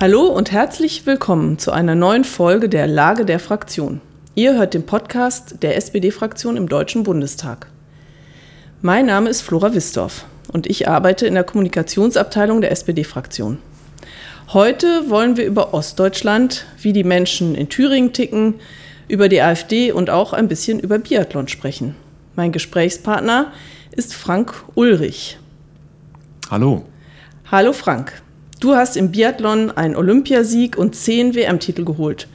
Hallo und herzlich willkommen zu einer neuen Folge der Lage der Fraktion. Ihr hört den Podcast der SPD-Fraktion im Deutschen Bundestag. Mein Name ist Flora Wistorf und ich arbeite in der Kommunikationsabteilung der SPD-Fraktion. Heute wollen wir über Ostdeutschland, wie die Menschen in Thüringen ticken, über die AfD und auch ein bisschen über Biathlon sprechen. Mein Gesprächspartner ist Frank Ulrich. Hallo. Hallo Frank. Du hast im Biathlon einen Olympiasieg und zehn WM-Titel geholt.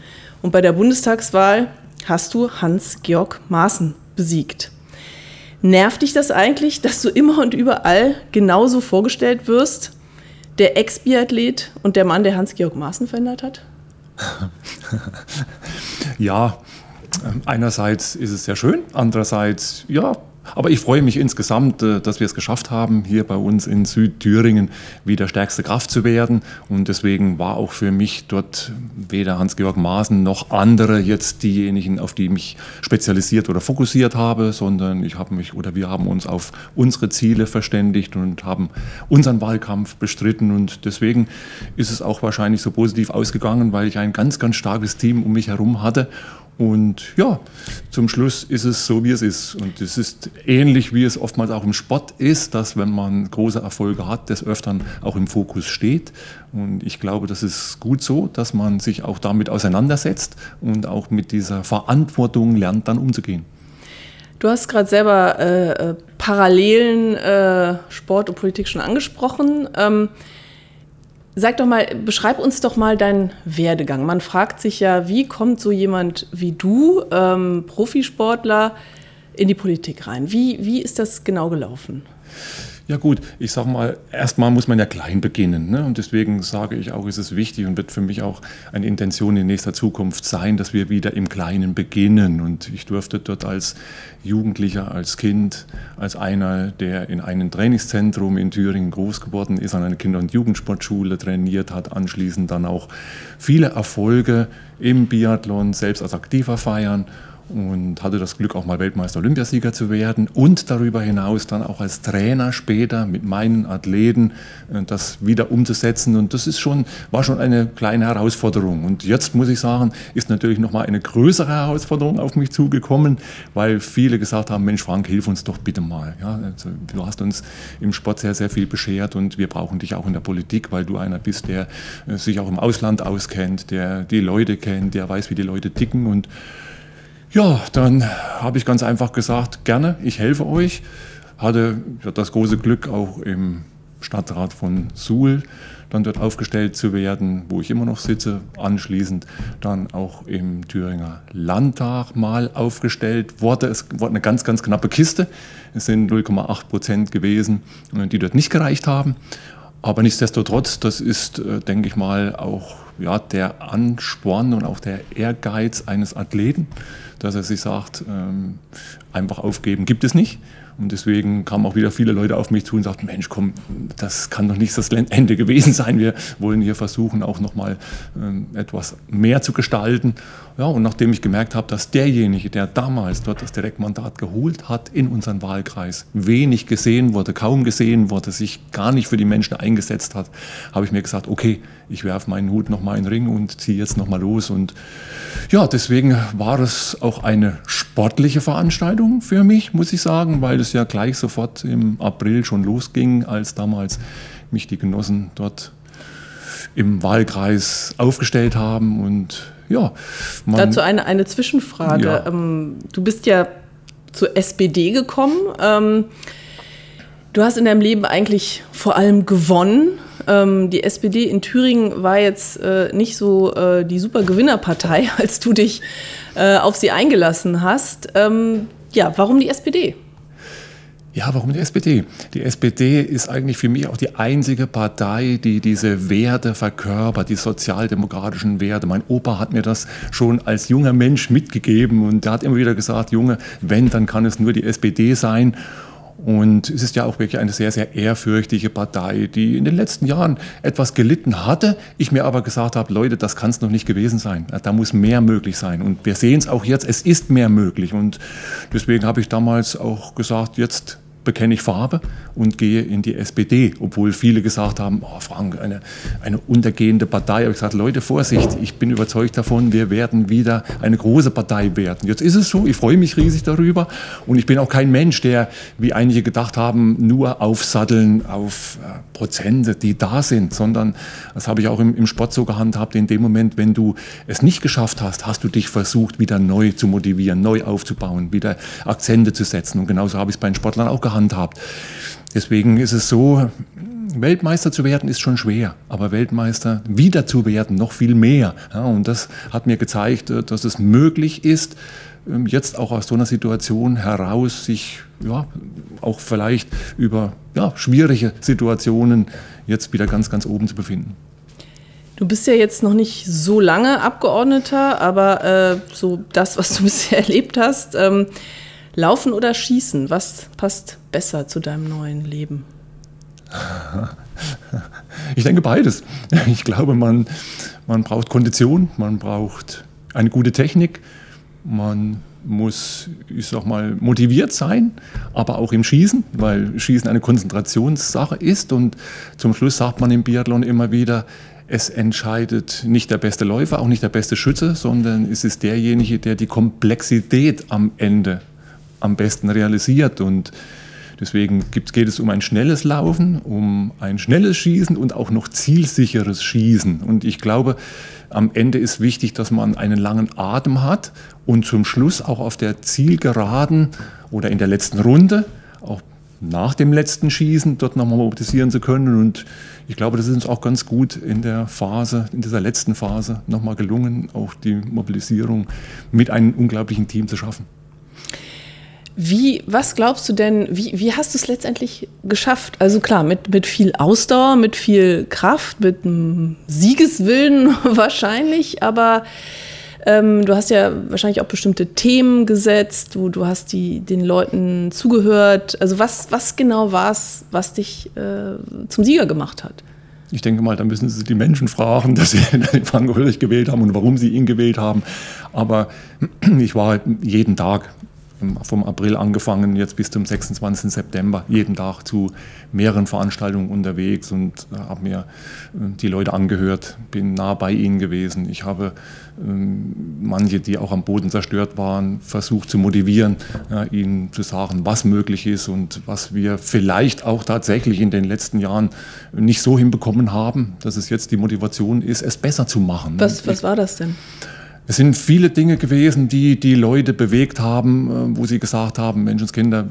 Und bei der Bundestagswahl hast du Hans-Georg Maaßen besiegt. Nervt dich das eigentlich, dass du immer und überall genauso vorgestellt wirst? Der Ex-Biathlet und der Mann, der Hans-Georg Maaßen verändert hat? ja, einerseits ist es sehr schön, andererseits, ja, aber ich freue mich insgesamt, äh, dass wir es geschafft haben, hier bei uns in Südthüringen wieder stärkste Kraft zu werden. Und deswegen war auch für mich dort weder Hans-Georg Maaßen noch andere jetzt diejenigen, auf die ich mich spezialisiert oder fokussiert habe, sondern ich habe mich oder wir haben uns auf unsere Ziele verständigt und haben unseren Wahlkampf bestritten. Und deswegen ist es auch wahrscheinlich so positiv ausgegangen, weil ich ein ganz, ganz starkes Team um mich herum hatte und ja, zum Schluss ist es so, wie es ist. Und es ist ähnlich, wie es oftmals auch im Sport ist, dass wenn man große Erfolge hat, des Öfteren auch im Fokus steht. Und ich glaube, das ist gut so, dass man sich auch damit auseinandersetzt und auch mit dieser Verantwortung lernt, dann umzugehen. Du hast gerade selber äh, äh Parallelen äh, Sport und Politik schon angesprochen. Ähm, Sag doch mal, beschreib uns doch mal deinen Werdegang. Man fragt sich ja, wie kommt so jemand wie du, ähm, Profisportler, in die Politik rein? Wie, wie ist das genau gelaufen? Ja gut, ich sage mal, erstmal muss man ja klein beginnen. Ne? Und deswegen sage ich auch, ist es wichtig und wird für mich auch eine Intention in nächster Zukunft sein, dass wir wieder im Kleinen beginnen. Und ich durfte dort als Jugendlicher, als Kind, als einer, der in einem Trainingszentrum in Thüringen groß geworden ist, an einer Kinder- und Jugendsportschule trainiert hat, anschließend dann auch viele Erfolge im Biathlon selbst als Aktiver feiern und hatte das Glück, auch mal Weltmeister Olympiasieger zu werden und darüber hinaus dann auch als Trainer später mit meinen Athleten äh, das wieder umzusetzen. Und das ist schon, war schon eine kleine Herausforderung. Und jetzt muss ich sagen, ist natürlich nochmal eine größere Herausforderung auf mich zugekommen, weil viele gesagt haben, Mensch Frank, hilf uns doch bitte mal. Ja, also, du hast uns im Sport sehr, sehr viel beschert und wir brauchen dich auch in der Politik, weil du einer bist, der äh, sich auch im Ausland auskennt, der die Leute kennt, der weiß, wie die Leute ticken und ja, dann habe ich ganz einfach gesagt, gerne, ich helfe euch. Hatte das große Glück, auch im Stadtrat von Suhl dann dort aufgestellt zu werden, wo ich immer noch sitze. Anschließend dann auch im Thüringer Landtag mal aufgestellt wurde. Es war eine ganz, ganz knappe Kiste. Es sind 0,8 Prozent gewesen, die dort nicht gereicht haben. Aber nichtsdestotrotz, das ist, äh, denke ich mal, auch ja, der Ansporn und auch der Ehrgeiz eines Athleten, dass er sich sagt, ähm, einfach aufgeben gibt es nicht. Und deswegen kamen auch wieder viele Leute auf mich zu und sagten, Mensch, komm, das kann doch nicht das Ende gewesen sein. Wir wollen hier versuchen, auch nochmal ähm, etwas mehr zu gestalten. Ja, und nachdem ich gemerkt habe, dass derjenige, der damals dort das Direktmandat geholt hat in unseren Wahlkreis, wenig gesehen wurde, kaum gesehen wurde, sich gar nicht für die Menschen eingesetzt hat, habe ich mir gesagt, okay, ich werfe meinen Hut nochmal in den Ring und ziehe jetzt nochmal los. Und ja, deswegen war es auch eine sportliche Veranstaltung für mich, muss ich sagen, weil es ja gleich sofort im April schon losging, als damals mich die Genossen dort im Wahlkreis aufgestellt haben und ja. Dazu eine, eine Zwischenfrage. Ja. Ähm, du bist ja zur SPD gekommen. Ähm, du hast in deinem Leben eigentlich vor allem gewonnen. Ähm, die SPD in Thüringen war jetzt äh, nicht so äh, die super Gewinnerpartei, als du dich äh, auf sie eingelassen hast. ja, warum die SPD? Ja, warum die SPD? Die SPD ist eigentlich für mich auch die einzige Partei, die diese Werte verkörpert, die sozialdemokratischen Werte. Mein Opa hat mir das schon als junger Mensch mitgegeben und der hat immer wieder gesagt, Junge, wenn, dann kann es nur die SPD sein. Und es ist ja auch wirklich eine sehr, sehr ehrfürchtige Partei, die in den letzten Jahren etwas gelitten hatte. Ich mir aber gesagt habe, Leute, das kann es noch nicht gewesen sein. Da muss mehr möglich sein. Und wir sehen es auch jetzt, es ist mehr möglich. Und deswegen habe ich damals auch gesagt, jetzt bekenne ich Farbe und gehe in die SPD, obwohl viele gesagt haben, oh Frank, eine, eine untergehende Partei. Ich gesagt, Leute, Vorsicht, ich bin überzeugt davon, wir werden wieder eine große Partei werden. Jetzt ist es so, ich freue mich riesig darüber und ich bin auch kein Mensch, der, wie einige gedacht haben, nur aufsatteln auf äh, Prozente, die da sind, sondern das habe ich auch im, im Sport so gehandhabt, in dem Moment, wenn du es nicht geschafft hast, hast du dich versucht, wieder neu zu motivieren, neu aufzubauen, wieder Akzente zu setzen und genauso habe ich es bei den Sportlern auch gehandhabt. Deswegen ist es so, Weltmeister zu werden ist schon schwer, aber Weltmeister wieder zu werden noch viel mehr. Ja, und das hat mir gezeigt, äh, dass es möglich ist, ähm, jetzt auch aus so einer Situation heraus sich ja, auch vielleicht über ja, schwierige Situationen jetzt wieder ganz, ganz oben zu befinden. Du bist ja jetzt noch nicht so lange Abgeordneter, aber äh, so das, was du bisher erlebt hast, ähm, Laufen oder Schießen, was passt besser zu deinem neuen Leben? Ich denke beides. Ich glaube, man, man braucht Kondition, man braucht eine gute Technik, man muss, ich sag mal, motiviert sein, aber auch im Schießen, weil Schießen eine Konzentrationssache ist. Und zum Schluss sagt man im Biathlon immer wieder, es entscheidet nicht der beste Läufer, auch nicht der beste Schütze, sondern es ist derjenige, der die Komplexität am Ende am besten realisiert. Und deswegen geht es um ein schnelles Laufen, um ein schnelles Schießen und auch noch zielsicheres Schießen. Und ich glaube, am Ende ist wichtig, dass man einen langen Atem hat und zum Schluss auch auf der Zielgeraden oder in der letzten Runde, auch nach dem letzten Schießen, dort nochmal mobilisieren zu können. Und ich glaube, das ist uns auch ganz gut in der Phase, in dieser letzten Phase nochmal gelungen, auch die Mobilisierung mit einem unglaublichen Team zu schaffen. Wie, was glaubst du denn, wie, wie hast du es letztendlich geschafft? Also klar, mit, mit viel Ausdauer, mit viel Kraft, mit einem Siegeswillen wahrscheinlich, aber ähm, du hast ja wahrscheinlich auch bestimmte Themen gesetzt, du, du hast die, den Leuten zugehört. Also was, was genau war es, was dich äh, zum Sieger gemacht hat? Ich denke mal, da müssen Sie die Menschen fragen, dass sie den Frank Ulrich gewählt haben und warum sie ihn gewählt haben. Aber ich war jeden Tag vom April angefangen, jetzt bis zum 26. September, jeden Tag zu mehreren Veranstaltungen unterwegs und äh, habe mir äh, die Leute angehört, bin nah bei ihnen gewesen. Ich habe ähm, manche, die auch am Boden zerstört waren, versucht zu motivieren, ihnen zu sagen, was möglich ist und was wir vielleicht auch tatsächlich in den letzten Jahren nicht so hinbekommen haben, dass es jetzt die Motivation ist, es besser zu machen. Was, was war das denn? Es sind viele Dinge gewesen, die die Leute bewegt haben, äh, wo sie gesagt haben, Menschenskinder,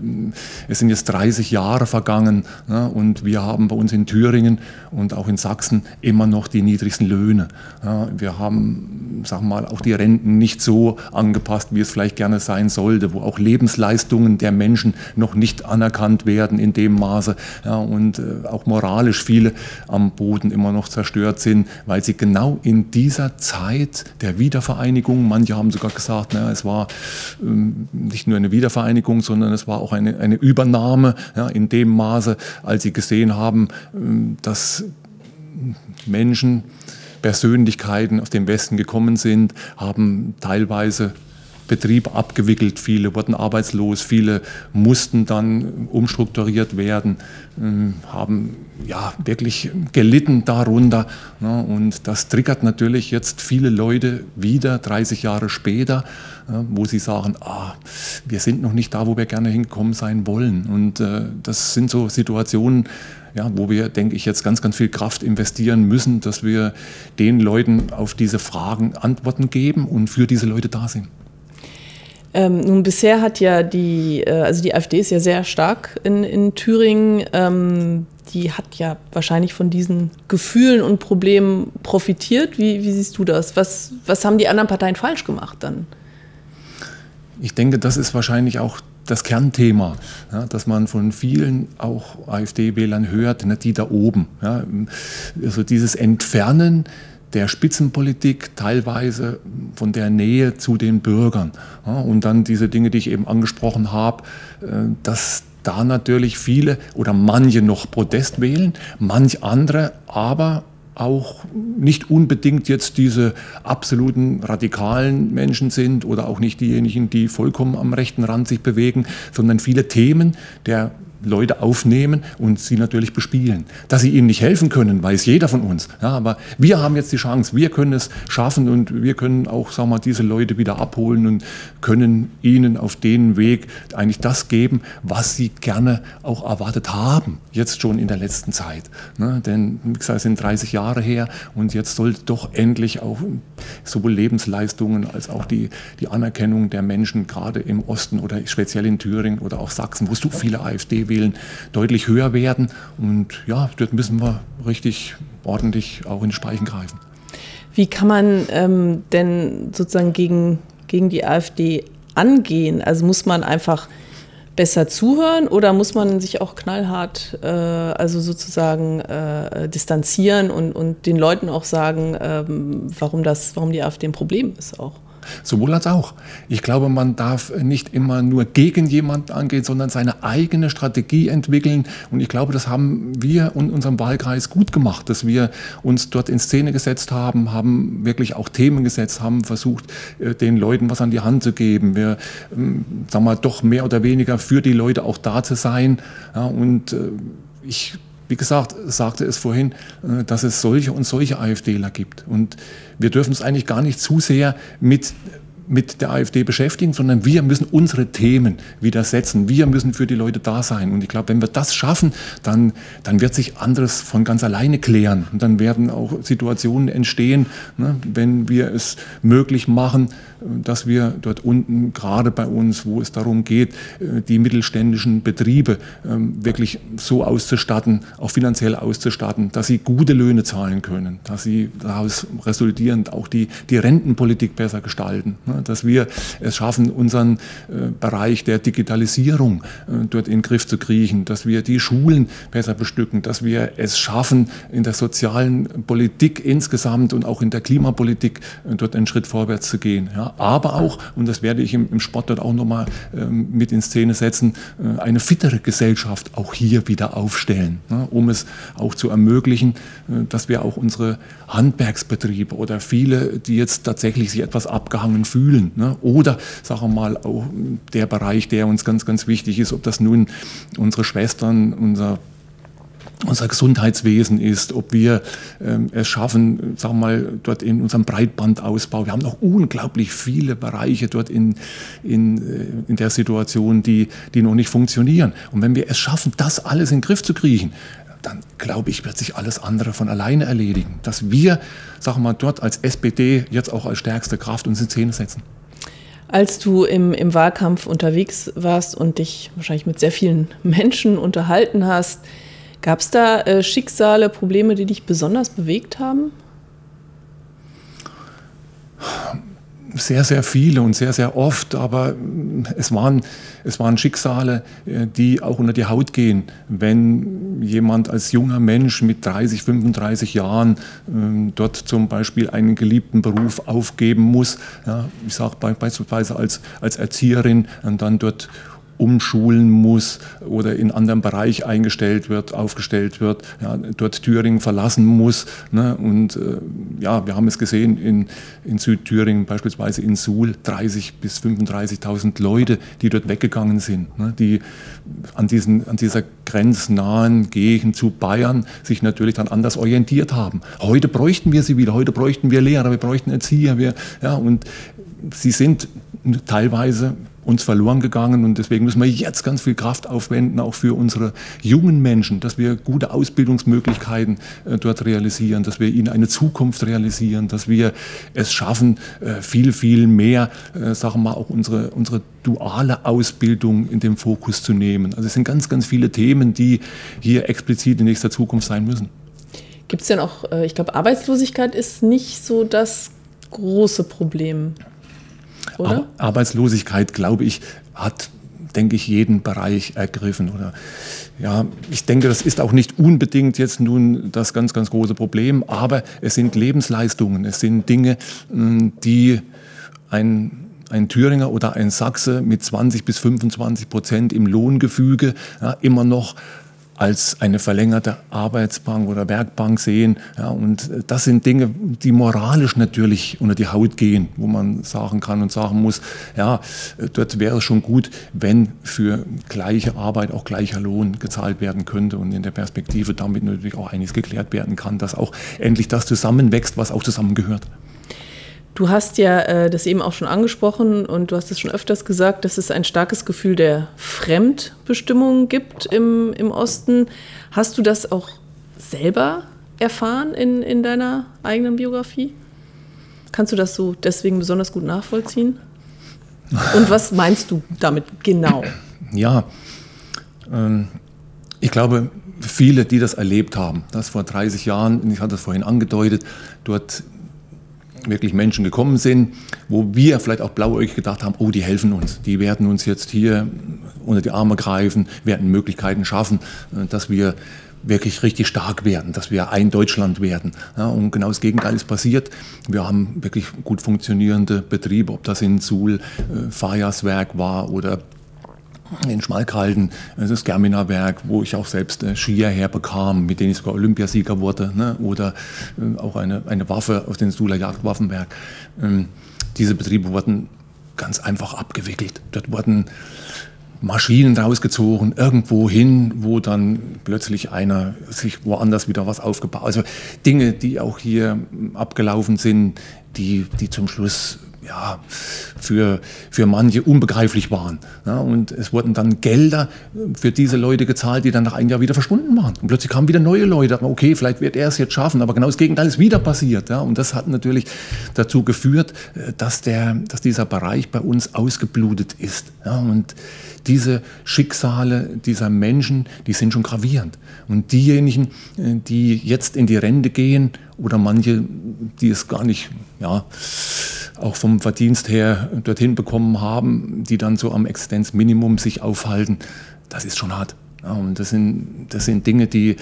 es sind jetzt 30 Jahre vergangen ne, und wir haben bei uns in Thüringen und auch in Sachsen immer noch die niedrigsten Löhne. Ja, wir haben, sagen wir mal, auch die Renten nicht so angepasst, wie es vielleicht gerne sein sollte, wo auch Lebensleistungen der Menschen noch nicht anerkannt werden in dem Maße ja, und äh, auch moralisch viele am Boden immer noch zerstört sind, weil sie genau in dieser Zeit der Wiedervereinigung Wiedervereinigung. Manche haben sogar gesagt, na, es war ähm, nicht nur eine Wiedervereinigung, sondern es war auch eine, eine Übernahme ja, in dem Maße, als sie gesehen haben, ähm, dass Menschen, Persönlichkeiten aus dem Westen gekommen sind, haben teilweise Betrieb abgewickelt, viele wurden arbeitslos, viele mussten dann umstrukturiert werden, ähm, haben ja wirklich gelitten darunter. Ne, und das triggert natürlich jetzt viele Leute wieder 30 Jahre später, wo sie sagen, ah, wir sind noch nicht da, wo wir gerne hinkommen sein wollen. Und äh, das sind so Situationen, ja, wo wir, denke ich, jetzt ganz, ganz viel Kraft investieren müssen, dass wir den Leuten auf diese Fragen Antworten geben und für diese Leute da sind. Ähm, nun, bisher hat ja die, äh, also die AfD ist ja sehr stark in, in Thüringen. Ähm, die hat ja wahrscheinlich von diesen Gefühlen und Problemen profitiert. Wie, wie siehst du das? Was, was haben die anderen Parteien falsch gemacht dann? Ich denke, das ist wahrscheinlich auch das Kernthema, ja, dass man von vielen auch AfD-Wählern hört, ne, die da oben. Ja, also dieses Entfernen der Spitzenpolitik, teilweise von der Nähe zu den Bürgern. Ja, und dann diese Dinge, die ich eben angesprochen habe, äh, dass da natürlich viele oder manche noch Protest wählen, manch andere aber auch nicht unbedingt jetzt diese absoluten radikalen Menschen sind oder auch nicht diejenigen, die vollkommen am rechten Rand sich bewegen, sondern viele Themen der Leute aufnehmen und sie natürlich bespielen. Dass sie ihnen nicht helfen können, weiß jeder von uns. Ja, aber wir haben jetzt die Chance, wir können es schaffen und wir können auch sagen wir, diese Leute wieder abholen und können ihnen auf den Weg eigentlich das geben, was sie gerne auch erwartet haben, jetzt schon in der letzten Zeit. Ne? Denn, wie gesagt, es sind 30 Jahre her und jetzt soll doch endlich auch sowohl Lebensleistungen als auch die, die Anerkennung der Menschen, gerade im Osten oder speziell in Thüringen oder auch Sachsen, wo so viele AfD wählen, deutlich höher werden. Und ja, dort müssen wir richtig ordentlich auch in die Speichen greifen. Wie kann man ähm, denn sozusagen gegen, gegen die AfD angehen? Also muss man einfach besser zuhören oder muss man sich auch knallhart, äh, also sozusagen äh, distanzieren und, und den Leuten auch sagen, ähm, warum, das, warum die AfD ein Problem ist auch? Sowohl als auch. Ich glaube, man darf nicht immer nur gegen jemanden angehen, sondern seine eigene Strategie entwickeln. Und ich glaube, das haben wir in unserem Wahlkreis gut gemacht, dass wir uns dort in Szene gesetzt haben, haben wirklich auch Themen gesetzt, haben versucht, äh, den Leuten was an die Hand zu geben. Wir, ähm, sagen wir, doch mehr oder weniger für die Leute auch da zu sein. Ja, und äh, ich wie gesagt, sagte es vorhin, äh, dass es solche und solche AfDler gibt. Und wir dürfen es eigentlich gar nicht zu sehr mit mit der AfD beschäftigen, sondern wir müssen unsere Themen widersetzen. Wir müssen für die Leute da sein. Und ich glaube, wenn wir das schaffen, dann, dann wird sich anderes von ganz alleine klären. Und dann werden auch Situationen entstehen, ne, wenn wir es möglich machen, dass wir dort unten, gerade bei uns, wo es darum geht, äh, die mittelständischen Betriebe ähm, wirklich so auszustatten, auch finanziell auszustatten, dass sie gute Löhne zahlen können, dass sie daraus resultierend auch die, die Rentenpolitik besser gestalten, ne, dass wir es schaffen, unseren äh, Bereich der Digitalisierung äh, dort in den Griff zu kriechen, dass wir die Schulen besser bestücken, dass wir es schaffen, in der sozialen Politik insgesamt und auch in der Klimapolitik dort einen Schritt vorwärts zu gehen. Ja aber auch, und das werde ich im, Sport dort auch nochmal ähm, mit in Szene setzen, äh, eine fittere Gesellschaft auch hier wieder aufstellen, ne, um es auch zu ermöglichen, äh, dass wir auch unsere Handwerksbetriebe oder viele, die jetzt tatsächlich sich etwas abgehangen fühlen, ne, oder sagen wir mal auch der Bereich, der uns ganz, ganz wichtig ist, ob das nun unsere Schwestern, unser unser Gesundheitswesen ist, ob wir ähm, es schaffen, sagen wir mal, dort in unserem Breitbandausbau. Wir haben noch unglaublich viele Bereiche dort in, in, äh, in der Situation, die, die noch nicht funktionieren. Und wenn wir es schaffen, das alles in den Griff zu kriegen, dann glaube ich, wird sich alles andere von alleine erledigen. Dass wir, sagen wir mal, dort als SPD jetzt auch als stärkste Kraft uns in Szene setzen. Als du im, im Wahlkampf unterwegs warst und dich wahrscheinlich mit sehr vielen Menschen unterhalten hast, Gab es da äh, Schicksale, Probleme, die dich besonders bewegt haben? Sehr, sehr viele und sehr, sehr oft, aber es waren, es waren Schicksale, äh, die auch unter die Haut gehen. Wenn jemand als junger Mensch mit 30, 35 Jahren äh, dort zum Beispiel einen geliebten Beruf aufgeben muss, ja, ich sage beispielsweise als, als Erzieherin und dann dort umschulen muss oder in anderen Bereich eingestellt wird, aufgestellt wird, ja, dort Thüringen verlassen muss. Ne? Und äh, ja, wir haben es gesehen in, in Südthüringen, beispielsweise in Suhl, 30.000 bis 35.000 Leute, die dort weggegangen sind, ne? die an, diesen, an dieser grenznahen Gegend zu Bayern sich natürlich dann anders orientiert haben. Heute bräuchten wir sie wieder, heute bräuchten wir Lehrer, wir bräuchten Erzieher, wir, ja, und sie sind teilweise uns verloren gegangen und deswegen müssen wir jetzt ganz viel Kraft aufwenden, auch für unsere jungen Menschen, dass wir gute Ausbildungsmöglichkeiten äh, dort realisieren, dass wir ihnen eine Zukunft realisieren, dass wir es schaffen, äh, viel, viel mehr, äh, sagen wir mal, auch unsere, unsere duale Ausbildung in den Fokus zu nehmen. Also es sind ganz, ganz viele Themen, die hier explizit in nächster Zukunft sein müssen. Gibt es denn auch, äh, ich glaube, Arbeitslosigkeit ist nicht so das große Problem oder? Arbeitslosigkeit, glaube ich, hat denke ich, jeden Bereich ergriffen. Oder ja, ich denke, das ist auch nicht unbedingt jetzt nun das ganz, ganz große Problem, aber es sind Lebensleistungen, es sind Dinge, hm, die ein ein Thüringer oder ein Sachse mit 20 bis 25 Prozent im Lohngefüge ja, immer noch als eine verlängerte Arbeitsbank oder Werkbank sehen. Ja, und das sind Dinge, die moralisch natürlich unter die Haut gehen, wo man sagen kann und sagen muss, ja, dort wäre es schon gut, wenn für gleiche Arbeit auch gleicher Lohn gezahlt werden könnte und in der Perspektive damit natürlich auch einiges geklärt werden kann, dass auch endlich das zusammenwächst, was auch zusammengehört. Du hast ja äh, das eben auch schon angesprochen und du hast es schon öfters gesagt, dass es ein starkes Gefühl der Fremdbestimmung gibt im, im Osten. Hast du das auch selber erfahren in, in deiner eigenen Biografie? Kannst du das so deswegen besonders gut nachvollziehen? Und was meinst du damit genau? Ja, ähm, ich glaube, viele, die das erlebt haben, das vor 30 Jahren, ich hatte das vorhin angedeutet, dort wirklich Menschen gekommen sind, wo wir vielleicht auch blauäugig gedacht haben, oh, die helfen uns, die werden uns jetzt hier unter die Arme greifen, werden Möglichkeiten schaffen, äh, dass wir wirklich richtig stark werden, dass wir ein Deutschland werden. Ja, und genau das Gegenteil ist passiert. Wir haben wirklich gut funktionierende Betriebe, ob das in Suhl äh, Fajaswerk war oder in Schmalkalden, das Germina-Werk, wo ich auch selbst äh, Skier herbekam, mit denen ich sogar Olympiasieger wurde, ne? oder äh, auch eine, eine Waffe aus dem Suler Jagdwaffenwerk. Ähm, diese Betriebe wurden ganz einfach abgewickelt. Dort wurden Maschinen rausgezogen, irgendwo hin, wo dann plötzlich einer sich woanders wieder was aufgebaut. Also Dinge, die auch hier abgelaufen sind, die, die zum Schluss ja, für, für manche unbegreiflich waren. Ja, und es wurden dann Gelder für diese Leute gezahlt, die dann nach einem Jahr wieder verschwunden waren. Und plötzlich kamen wieder neue Leute. Okay, vielleicht wird er es jetzt schaffen, aber genau das Gegenteil ist wieder passiert. Ja, und das hat natürlich dazu geführt, äh, dass, der, dass dieser Bereich bei uns ausgeblutet ist. Ja, und diese Schicksale dieser Menschen, die sind schon gravierend. Und diejenigen, äh, die jetzt in die Rente gehen oder manche, die es gar nicht, ja, auch vom Verdienst her dorthin bekommen haben, die dann so am Existenzminimum sich aufhalten, das ist schon hart. Und das sind, das sind Dinge, die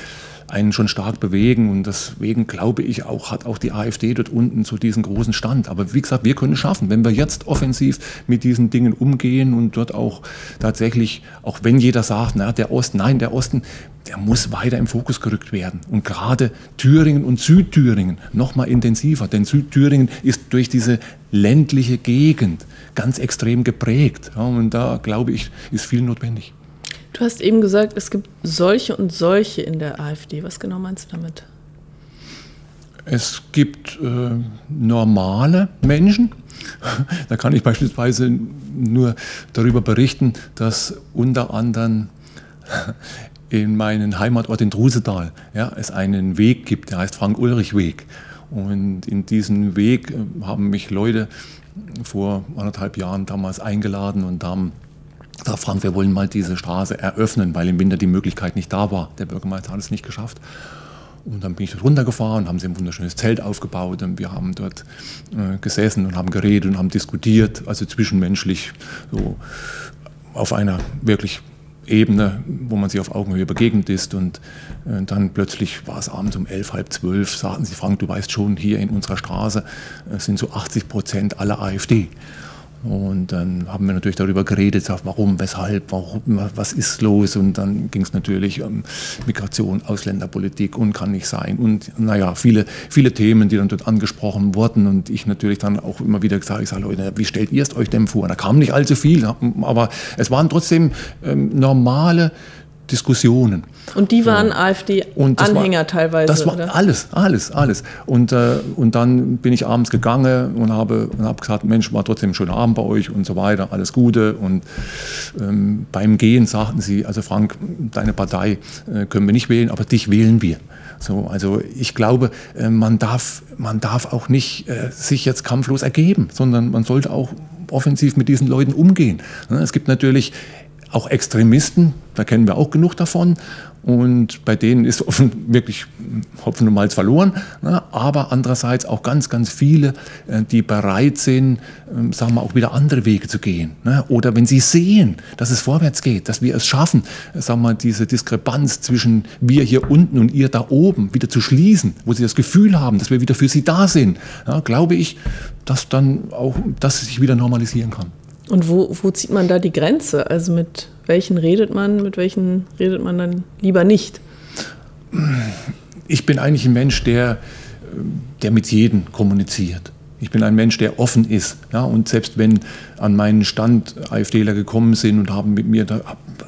einen schon stark bewegen. Und deswegen glaube ich auch, hat auch die AfD dort unten so diesen großen Stand. Aber wie gesagt, wir können es schaffen, wenn wir jetzt offensiv mit diesen Dingen umgehen und dort auch tatsächlich, auch wenn jeder sagt, na, der Osten, nein, der Osten, der muss weiter im Fokus gerückt werden. Und gerade Thüringen und Südthüringen noch mal intensiver, denn Südthüringen ist durch diese ländliche Gegend ganz extrem geprägt. Und da glaube ich, ist viel notwendig. Du hast eben gesagt, es gibt solche und solche in der AfD. Was genau meinst du damit? Es gibt äh, normale Menschen. Da kann ich beispielsweise nur darüber berichten, dass unter anderem in meinem Heimatort in Drusedal ja, es einen Weg gibt, der heißt Frank-Ulrich-Weg. Und in diesen Weg äh, haben mich Leute vor anderthalb Jahren damals eingeladen und haben gesagt, Frank, wir wollen mal diese Straße eröffnen, weil im Winter die Möglichkeit nicht da war. Der Bürgermeister hat es nicht geschafft. Und dann bin ich dort runtergefahren, haben sie ein wunderschönes Zelt aufgebaut und wir haben dort äh, gesessen und haben geredet und haben diskutiert, also zwischenmenschlich so auf einer wirklich Ebene, wo man sich auf Augenhöhe begegnet ist. Und äh, dann plötzlich war es abends um elf, halb zwölf, sagten sie, Frank, du weißt schon, hier in unserer Straße äh, sind so 80 Prozent aller AfD. Und dann haben wir natürlich darüber geredet, warum, weshalb, warum, was ist los. Und dann ging es natürlich um Migration, Ausländerpolitik und kann nicht sein. Und naja, viele, viele Themen, die dann dort angesprochen wurden. Und ich natürlich dann auch immer wieder gesagt, ich sage, Leute, wie stellt ihr es euch denn vor? Da kam nicht allzu viel, aber es waren trotzdem ähm, normale Diskussionen. Und die waren AfD-Anhänger teilweise? Das war oder? alles, alles, alles. Und, äh, und dann bin ich abends gegangen und habe, und habe gesagt, Mensch, war trotzdem ein schöner Abend bei euch und so weiter, alles Gute. Und ähm, beim Gehen sagten sie, also Frank, deine Partei äh, können wir nicht wählen, aber dich wählen wir. So, also ich glaube, äh, man, darf, man darf auch nicht äh, sich jetzt kampflos ergeben, sondern man sollte auch offensiv mit diesen Leuten umgehen. Es gibt natürlich auch Extremisten, da kennen wir auch genug davon. Und bei denen ist wirklich Hopfen und Malz verloren. Ne? Aber andererseits auch ganz, ganz viele, äh, die bereit sind, ähm, sagen wir auch wieder andere Wege zu gehen. Ne? Oder wenn sie sehen, dass es vorwärts geht, dass wir es schaffen, äh, sagen wir, diese Diskrepanz zwischen wir hier unten und ihr da oben wieder zu schließen, wo sie das Gefühl haben, dass wir wieder für sie da sind, ja, glaube ich, dass dann auch das sich wieder normalisieren kann. Und wo, wo zieht man da die Grenze? Also mit welchen redet man, mit welchen redet man dann lieber nicht? Ich bin eigentlich ein Mensch, der, der mit jedem kommuniziert. Ich bin ein Mensch, der offen ist. Ja, und selbst wenn an meinen Stand AfDler gekommen sind und haben mit mir, da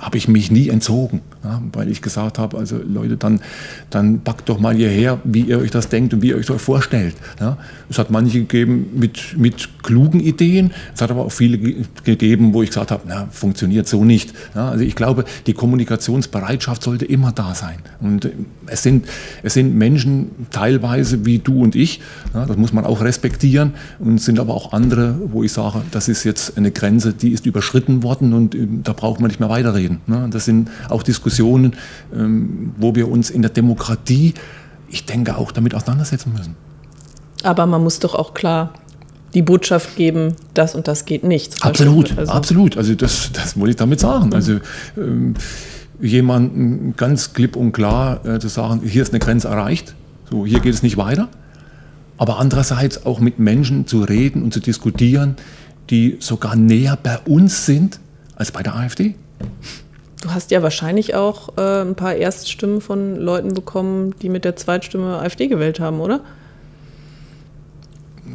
habe ich mich nie entzogen, ja, weil ich gesagt habe, also Leute, dann, dann packt doch mal hierher, wie ihr euch das denkt und wie ihr euch das vorstellt. Ja. Es hat manche gegeben mit, mit klugen Ideen, es hat aber auch viele gegeben, wo ich gesagt habe, na, funktioniert so nicht. Ja, also ich glaube, die Kommunikationsbereitschaft sollte immer da sein. Und es sind, es sind Menschen teilweise wie du und ich, das muss man auch respektieren, und es sind aber auch andere, wo ich sage, das ist jetzt eine Grenze, die ist überschritten worden und ähm, da braucht man nicht mehr weiterreden. Ne? Das sind auch Diskussionen, ähm, wo wir uns in der Demokratie, ich denke, auch damit auseinandersetzen müssen. Aber man muss doch auch klar die Botschaft geben, das und das geht nicht. Absolut, also. absolut. Also das, das wollte ich damit sagen. Also ähm, jemanden ganz klipp und klar äh, zu sagen, hier ist eine Grenze erreicht, so hier geht es nicht weiter. Aber andererseits auch mit Menschen zu reden und zu diskutieren, die sogar näher bei uns sind als bei der AfD. Du hast ja wahrscheinlich auch äh, ein paar Erststimmen von Leuten bekommen, die mit der Zweitstimme AfD gewählt haben, oder?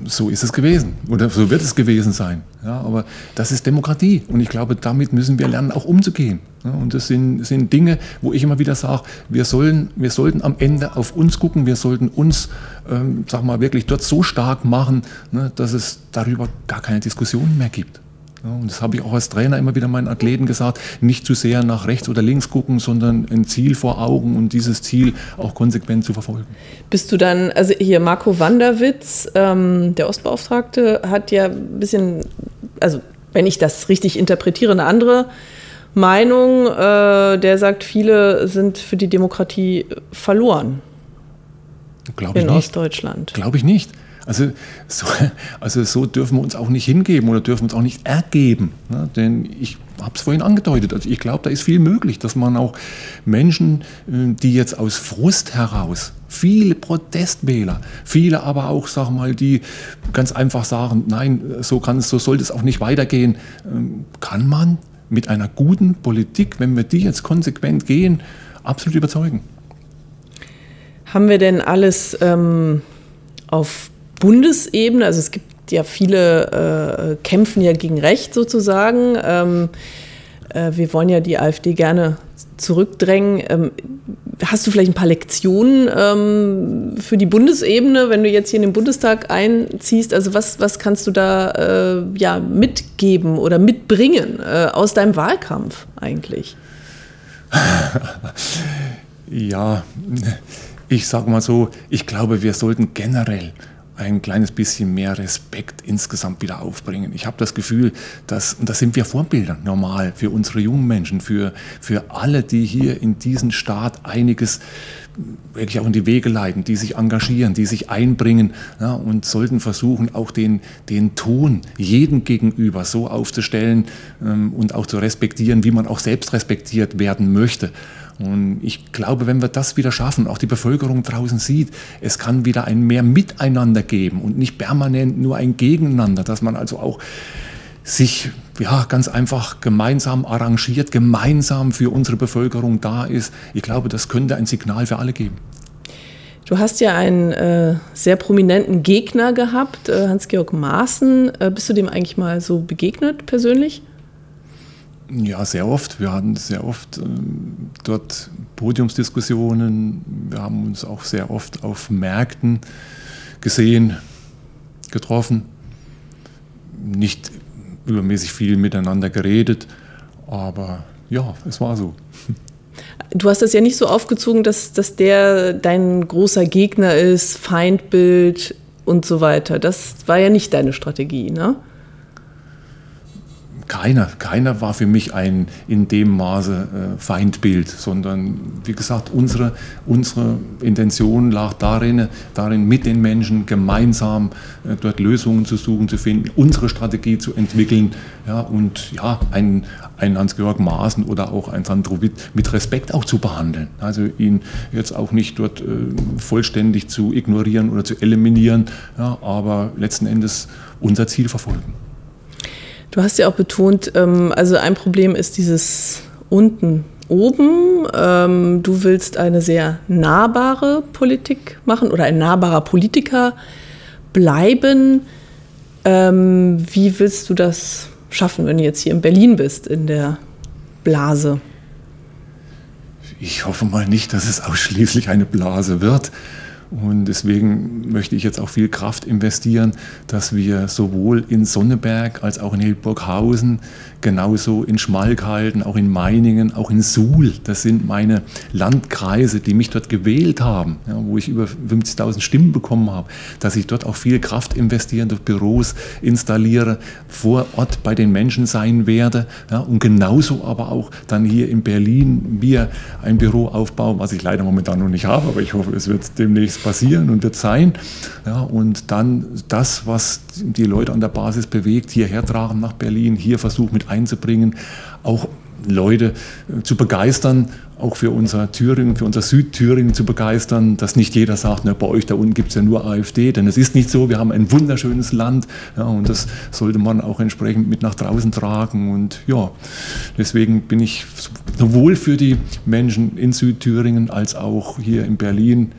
so ist es gewesen oder so wird es gewesen sein. Ja, aber das ist Demokratie und ich glaube, damit müssen wir lernen, auch umzugehen. Ja, und das sind, sind Dinge, wo ich immer wieder sage, wir, sollen, wir sollten am Ende auf uns gucken, wir sollten uns, ähm, sag mal, wirklich dort so stark machen, ne, dass es darüber gar keine Diskussion mehr gibt. Und das habe ich auch als Trainer immer wieder meinen Athleten gesagt, nicht zu sehr nach rechts oder links gucken, sondern ein Ziel vor Augen und dieses Ziel auch konsequent zu verfolgen. Bist du dann, also hier Marco Wanderwitz, ähm, der Ostbeauftragte, hat ja ein bisschen, also wenn ich das richtig interpretiere, eine andere Meinung. Äh, der sagt, viele sind für die Demokratie verloren. Glaube ich in nicht. Ostdeutschland. Glaube ich nicht. Also so, also so dürfen wir uns auch nicht hingeben oder dürfen uns auch nicht ergeben. Ne? Denn ich habe es vorhin angedeutet, also ich glaube, da ist viel möglich, dass man auch Menschen, äh, die jetzt aus Frust heraus, viele Protestwähler, viele aber auch, sag mal, die ganz einfach sagen, nein, so, kann es, so sollte es auch nicht weitergehen, ähm, kann man mit einer guten Politik, wenn wir die jetzt konsequent gehen, absolut überzeugen. Haben wir denn alles ähm, auf Bundesebene, also es gibt ja viele äh, kämpfen ja gegen Recht sozusagen. Ähm, äh, wir wollen ja die AfD gerne zurückdrängen. Ähm, hast du vielleicht ein paar Lektionen ähm, für die Bundesebene, wenn du jetzt hier in den Bundestag einziehst? Also was, was kannst du da äh, ja, mitgeben oder mitbringen äh, aus deinem Wahlkampf eigentlich? ja, ich sage mal so, ich glaube, wir sollten generell ein kleines bisschen mehr Respekt insgesamt wieder aufbringen. Ich habe das Gefühl, dass, und da sind wir Vorbilder normal für unsere jungen Menschen, für, für alle, die hier in diesem Staat einiges wirklich auch in die Wege leiten, die sich engagieren, die sich einbringen ja, und sollten versuchen, auch den, den Ton jedem gegenüber so aufzustellen ähm, und auch zu respektieren, wie man auch selbst respektiert werden möchte. Und ich glaube, wenn wir das wieder schaffen, auch die Bevölkerung draußen sieht, es kann wieder ein mehr Miteinander geben und nicht permanent nur ein Gegeneinander, dass man also auch sich ja, ganz einfach gemeinsam arrangiert, gemeinsam für unsere Bevölkerung da ist. Ich glaube, das könnte ein Signal für alle geben. Du hast ja einen äh, sehr prominenten Gegner gehabt, äh, Hans-Georg Maaßen. Äh, bist du dem eigentlich mal so begegnet persönlich? Ja, sehr oft. Wir hatten sehr oft ähm, dort Podiumsdiskussionen. Wir haben uns auch sehr oft auf Märkten gesehen, getroffen. Nicht übermäßig viel miteinander geredet, aber ja, es war so. Du hast das ja nicht so aufgezogen, dass, dass der dein großer Gegner ist, Feindbild und so weiter. Das war ja nicht deine Strategie, ne? Keiner, keiner war für mich ein in dem Maße äh, Feindbild, sondern wie gesagt, unsere, unsere Intention lag darin, darin, mit den Menschen gemeinsam äh, dort Lösungen zu suchen, zu finden, unsere Strategie zu entwickeln ja, und ja, ein, ein Hans-Georg Maaßen oder auch ein Sandro Witt mit Respekt auch zu behandeln. Also ihn jetzt auch nicht dort äh, vollständig zu ignorieren oder zu eliminieren, ja, aber letzten Endes unser Ziel verfolgen. Du hast ja auch betont, ähm, also ein Problem ist dieses unten oben. Ähm, du willst eine sehr nahbare Politik machen oder ein nahbarer Politiker bleiben. Ähm, wie willst du das schaffen, wenn du jetzt hier in Berlin bist, in der Blase? Ich hoffe mal nicht, dass es ausschließlich eine Blase wird. Und deswegen möchte ich jetzt auch viel Kraft investieren, dass wir sowohl in Sonneberg als auch in Hildburghausen genauso in Schmalkalden, auch in Meiningen, auch in Suhl. Das sind meine Landkreise, die mich dort gewählt haben, ja, wo ich über 50.000 Stimmen bekommen habe, dass ich dort auch viel Kraft investieren, durch Büros installiere, vor Ort bei den Menschen sein werde ja, und genauso aber auch dann hier in Berlin wir ein Büro aufbauen, was ich leider momentan noch nicht habe, aber ich hoffe, es wird demnächst passieren und wird sein. Ja, und dann das, was die Leute an der Basis bewegt, hierher tragen nach Berlin, hier versuchen mit einzubringen, auch Leute äh, zu begeistern, auch für unser Thüringen, für unser Südthüringen zu begeistern, dass nicht jeder sagt, na, bei euch da unten gibt es ja nur AfD, denn es ist nicht so, wir haben ein wunderschönes Land ja, und das sollte man auch entsprechend mit nach draußen tragen und ja, deswegen bin ich sowohl für die Menschen in Südthüringen als auch hier in Berlin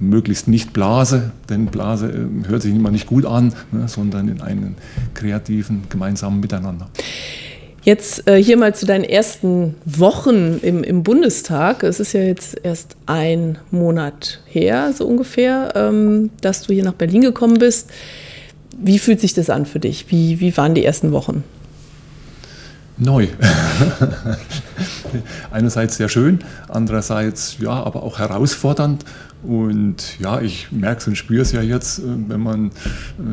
möglichst nicht Blase, denn Blase äh, hört sich immer nicht gut an, ne, sondern in einem kreativen, gemeinsamen Miteinander. Jetzt äh, hier mal zu deinen ersten Wochen im, im, Bundestag. Es ist ja jetzt erst ein Monat her, so ungefähr, ähm, dass du hier nach Berlin gekommen bist. Wie fühlt sich das an für dich? Wie, wie waren die ersten Wochen? Neu. Einerseits sehr schön, andererseits ja, aber auch herausfordernd und ja, ich merke es und spüre es ja jetzt, äh, wenn man äh,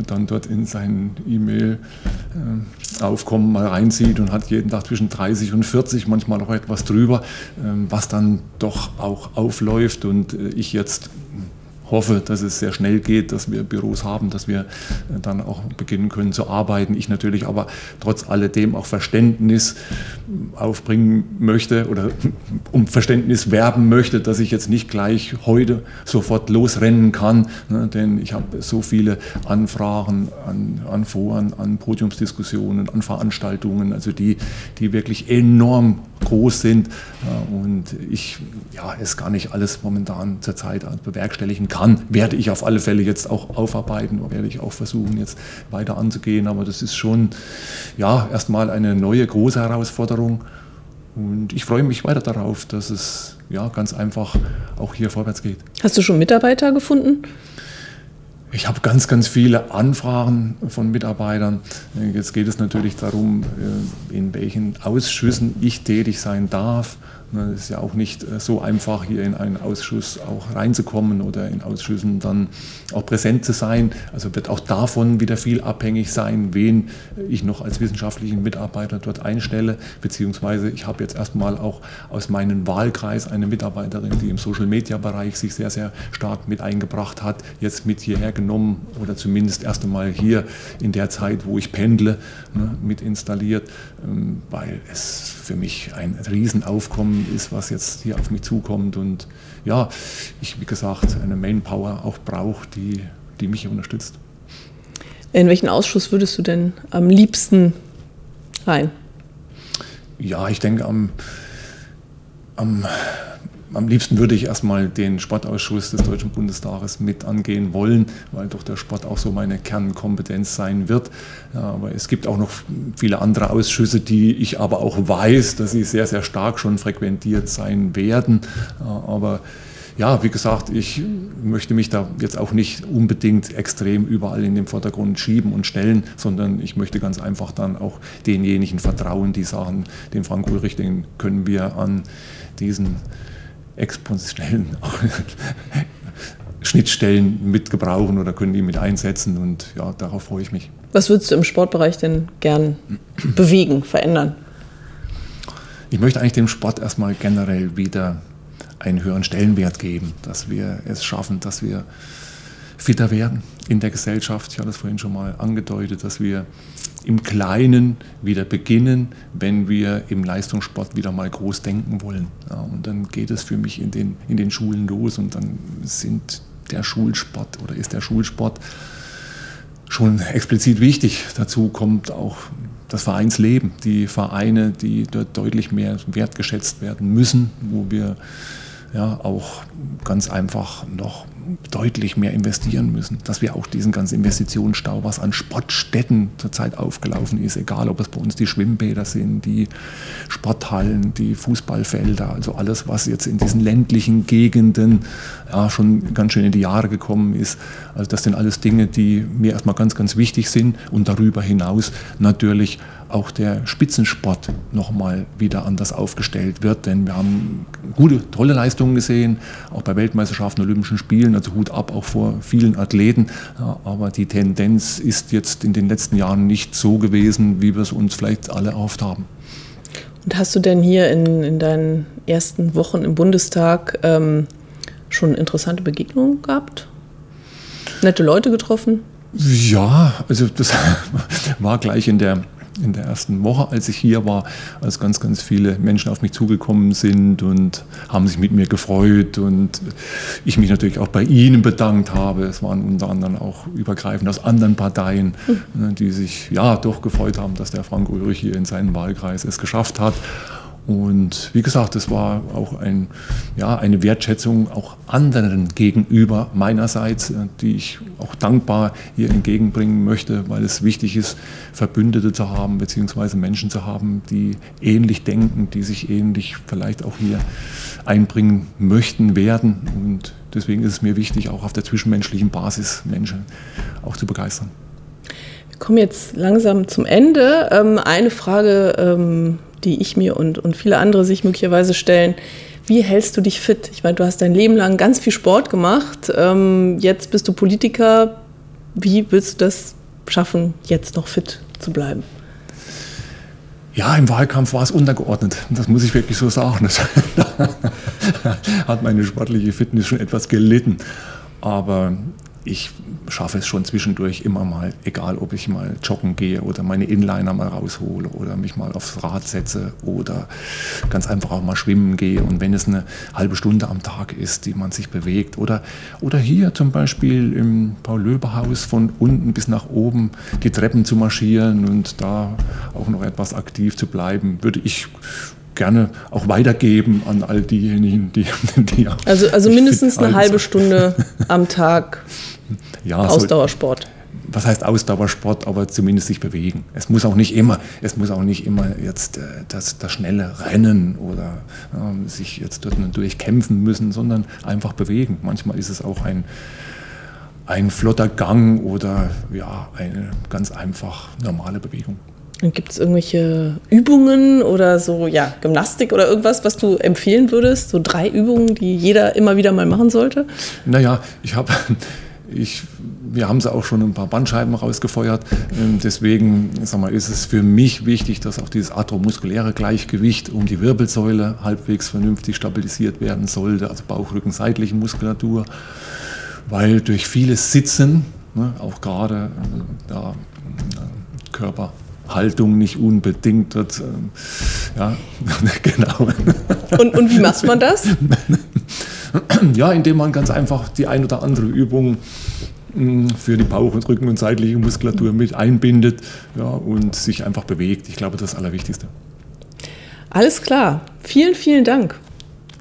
dann dort in sein E-Mail-Aufkommen äh, mal reinzieht und hat jeden Tag zwischen 30 und 40, manchmal auch etwas drüber, ähm, was dann doch auch aufläuft. Und ich jetzt hoffe, dass es sehr schnell geht, dass wir Büros haben, dass wir äh, dann auch beginnen können zu arbeiten. Ich natürlich aber trotz alledem auch Verständnis aufbringen möchte oder um Verständnis werben möchte, dass ich jetzt nicht gleich heute sofort losrennen kann, ne, denn ich habe so viele Anfragen an, an Foren, an Podiumsdiskussionen, an Veranstaltungen, also die, die wirklich enorm groß sind und ich ja, es gar nicht alles momentan zurzeit bewerkstelligen kann. Werde ich auf alle Fälle jetzt auch aufarbeiten, werde ich auch versuchen, jetzt weiter anzugehen. Aber das ist schon ja, erstmal eine neue große Herausforderung. Und ich freue mich weiter darauf, dass es ja, ganz einfach auch hier vorwärts geht. Hast du schon Mitarbeiter gefunden? Ich habe ganz, ganz viele Anfragen von Mitarbeitern. Jetzt geht es natürlich darum, äh, in welchen Ausschüssen ich tätig sein darf. Ne, es ist ja auch nicht äh, so einfach, hier in einen Ausschuss auch reinzukommen oder in Ausschüssen dann auch präsent zu sein. Also wird auch davon wieder viel abhängig sein, wen ich noch als wissenschaftlichen Mitarbeiter dort einstelle. Beziehungsweise ich habe jetzt erstmal auch aus meinem Wahlkreis eine Mitarbeiterin, die im Social-Media-Bereich sich sehr, sehr stark mit eingebracht hat, jetzt mit hierher genommen oder zumindest erst einmal hier in der Zeit, wo ich pendle, ne, mit installiert, weil es für mich ein Riesenaufkommen ist, was jetzt hier auf mich zukommt. Und ja, ich, wie gesagt, eine Manpower auch brauche, die, die mich unterstützt. In welchen Ausschuss würdest du denn am liebsten rein? Ja, ich denke am, am am liebsten würde ich erstmal den Sportausschuss des Deutschen Bundestages mit angehen wollen, weil doch der Sport auch so meine Kernkompetenz sein wird. Aber es gibt auch noch viele andere Ausschüsse, die ich aber auch weiß, dass sie sehr, sehr stark schon frequentiert sein werden. Aber ja, wie gesagt, ich möchte mich da jetzt auch nicht unbedingt extrem überall in den Vordergrund schieben und stellen, sondern ich möchte ganz einfach dann auch denjenigen vertrauen, die sagen, den Frank Ulrich, den können wir an diesen exponentiellen Schnittstellen mit gebrauchen oder können die mit einsetzen und ja, darauf freue ich mich. Was würdest du im Sportbereich denn gern bewegen, verändern? Ich möchte eigentlich dem Sport erstmal generell wieder einen höheren Stellenwert geben, dass wir es schaffen, dass wir fitter werden in der Gesellschaft. Ich hatte es vorhin schon mal angedeutet, dass wir im Kleinen wieder beginnen, wenn wir im Leistungssport wieder mal groß denken wollen. Ja, und dann geht es für mich in den, in den Schulen los und dann sind der Schulsport oder ist der Schulsport schon explizit wichtig. Dazu kommt auch das Vereinsleben, die Vereine, die dort deutlich mehr wertgeschätzt werden müssen, wo wir ja auch ganz einfach noch deutlich mehr investieren müssen, dass wir auch diesen ganzen Investitionsstau, was an Sportstätten zurzeit aufgelaufen ist, egal ob es bei uns die Schwimmbäder sind, die Sporthallen, die Fußballfelder, also alles, was jetzt in diesen ländlichen Gegenden ja, schon ganz schön in die Jahre gekommen ist. Also das sind alles Dinge, die mir erstmal ganz, ganz wichtig sind und darüber hinaus natürlich auch der Spitzensport nochmal wieder anders aufgestellt wird. Denn wir haben gute, tolle Leistungen gesehen, auch bei Weltmeisterschaften, Olympischen Spielen, also Hut ab auch vor vielen Athleten. Aber die Tendenz ist jetzt in den letzten Jahren nicht so gewesen, wie wir es uns vielleicht alle erhofft haben. Und hast du denn hier in, in deinen ersten Wochen im Bundestag ähm, schon interessante Begegnungen gehabt? Nette Leute getroffen? Ja, also das war gleich in der in der ersten Woche, als ich hier war, als ganz, ganz viele Menschen auf mich zugekommen sind und haben sich mit mir gefreut und ich mich natürlich auch bei Ihnen bedankt habe. Es waren unter anderem auch übergreifend aus anderen Parteien, mhm. die sich ja doch gefreut haben, dass der Frank Ulrich hier in seinem Wahlkreis es geschafft hat. Und wie gesagt, es war auch ein, ja, eine Wertschätzung auch anderen gegenüber meinerseits, äh, die ich auch dankbar hier entgegenbringen möchte, weil es wichtig ist, Verbündete zu haben, beziehungsweise Menschen zu haben, die ähnlich denken, die sich ähnlich vielleicht auch hier einbringen möchten, werden. Und deswegen ist es mir wichtig, auch auf der zwischenmenschlichen Basis Menschen auch zu begeistern. Wir kommen jetzt langsam zum Ende. Ähm, eine Frage ähm, die ich mir und, und viele andere sich möglicherweise stellen. Wie hältst du dich fit? Ich meine, du hast dein Leben lang ganz viel Sport gemacht. Ähm, jetzt bist du Politiker. Wie willst du das schaffen, jetzt noch fit zu bleiben? Ja, im Wahlkampf war es untergeordnet. Das muss ich wirklich so sagen. Das hat meine sportliche Fitness schon etwas gelitten. Aber ich schaffe es schon zwischendurch immer mal, egal ob ich mal joggen gehe oder meine Inliner mal raushole oder mich mal aufs Rad setze oder ganz einfach auch mal schwimmen gehe. Und wenn es eine halbe Stunde am Tag ist, die man sich bewegt oder, oder hier zum Beispiel im Paul-Löbe-Haus von unten bis nach oben die Treppen zu marschieren und da auch noch etwas aktiv zu bleiben, würde ich gerne auch weitergeben an all diejenigen, die, die Also, also mindestens eine halbe Stunde am Tag ja, Ausdauersport. So, was heißt Ausdauersport, aber zumindest sich bewegen. Es muss auch nicht immer, es muss auch nicht immer jetzt äh, das, das schnelle Rennen oder äh, sich jetzt durchkämpfen müssen, sondern einfach bewegen. Manchmal ist es auch ein, ein flotter Gang oder ja, eine ganz einfach normale Bewegung. Gibt es irgendwelche Übungen oder so, ja, Gymnastik oder irgendwas, was du empfehlen würdest? So drei Übungen, die jeder immer wieder mal machen sollte? Naja, ich habe, ich, wir haben sie auch schon ein paar Bandscheiben rausgefeuert. Ähm, deswegen sag mal, ist es für mich wichtig, dass auch dieses atromuskuläre Gleichgewicht um die Wirbelsäule halbwegs vernünftig stabilisiert werden sollte, also Bauchrücken, seitliche Muskulatur, weil durch vieles Sitzen, ne, auch gerade äh, da äh, Körper Haltung nicht unbedingt dort, ähm, ja, genau. Und, und wie macht man das? ja, indem man ganz einfach die ein oder andere Übung hm, für die Bauch- und Rücken- und seitliche Muskulatur mit einbindet ja, und sich einfach bewegt. Ich glaube, das ist das Allerwichtigste. Alles klar. Vielen, vielen Dank.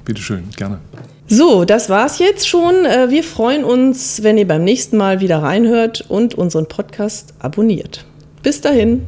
Bitte schön, gerne. So, das war's jetzt schon. Äh, wir freuen uns, wenn ihr beim nächsten Mal wieder reinhört und unseren Podcast abonniert. Bis dahin.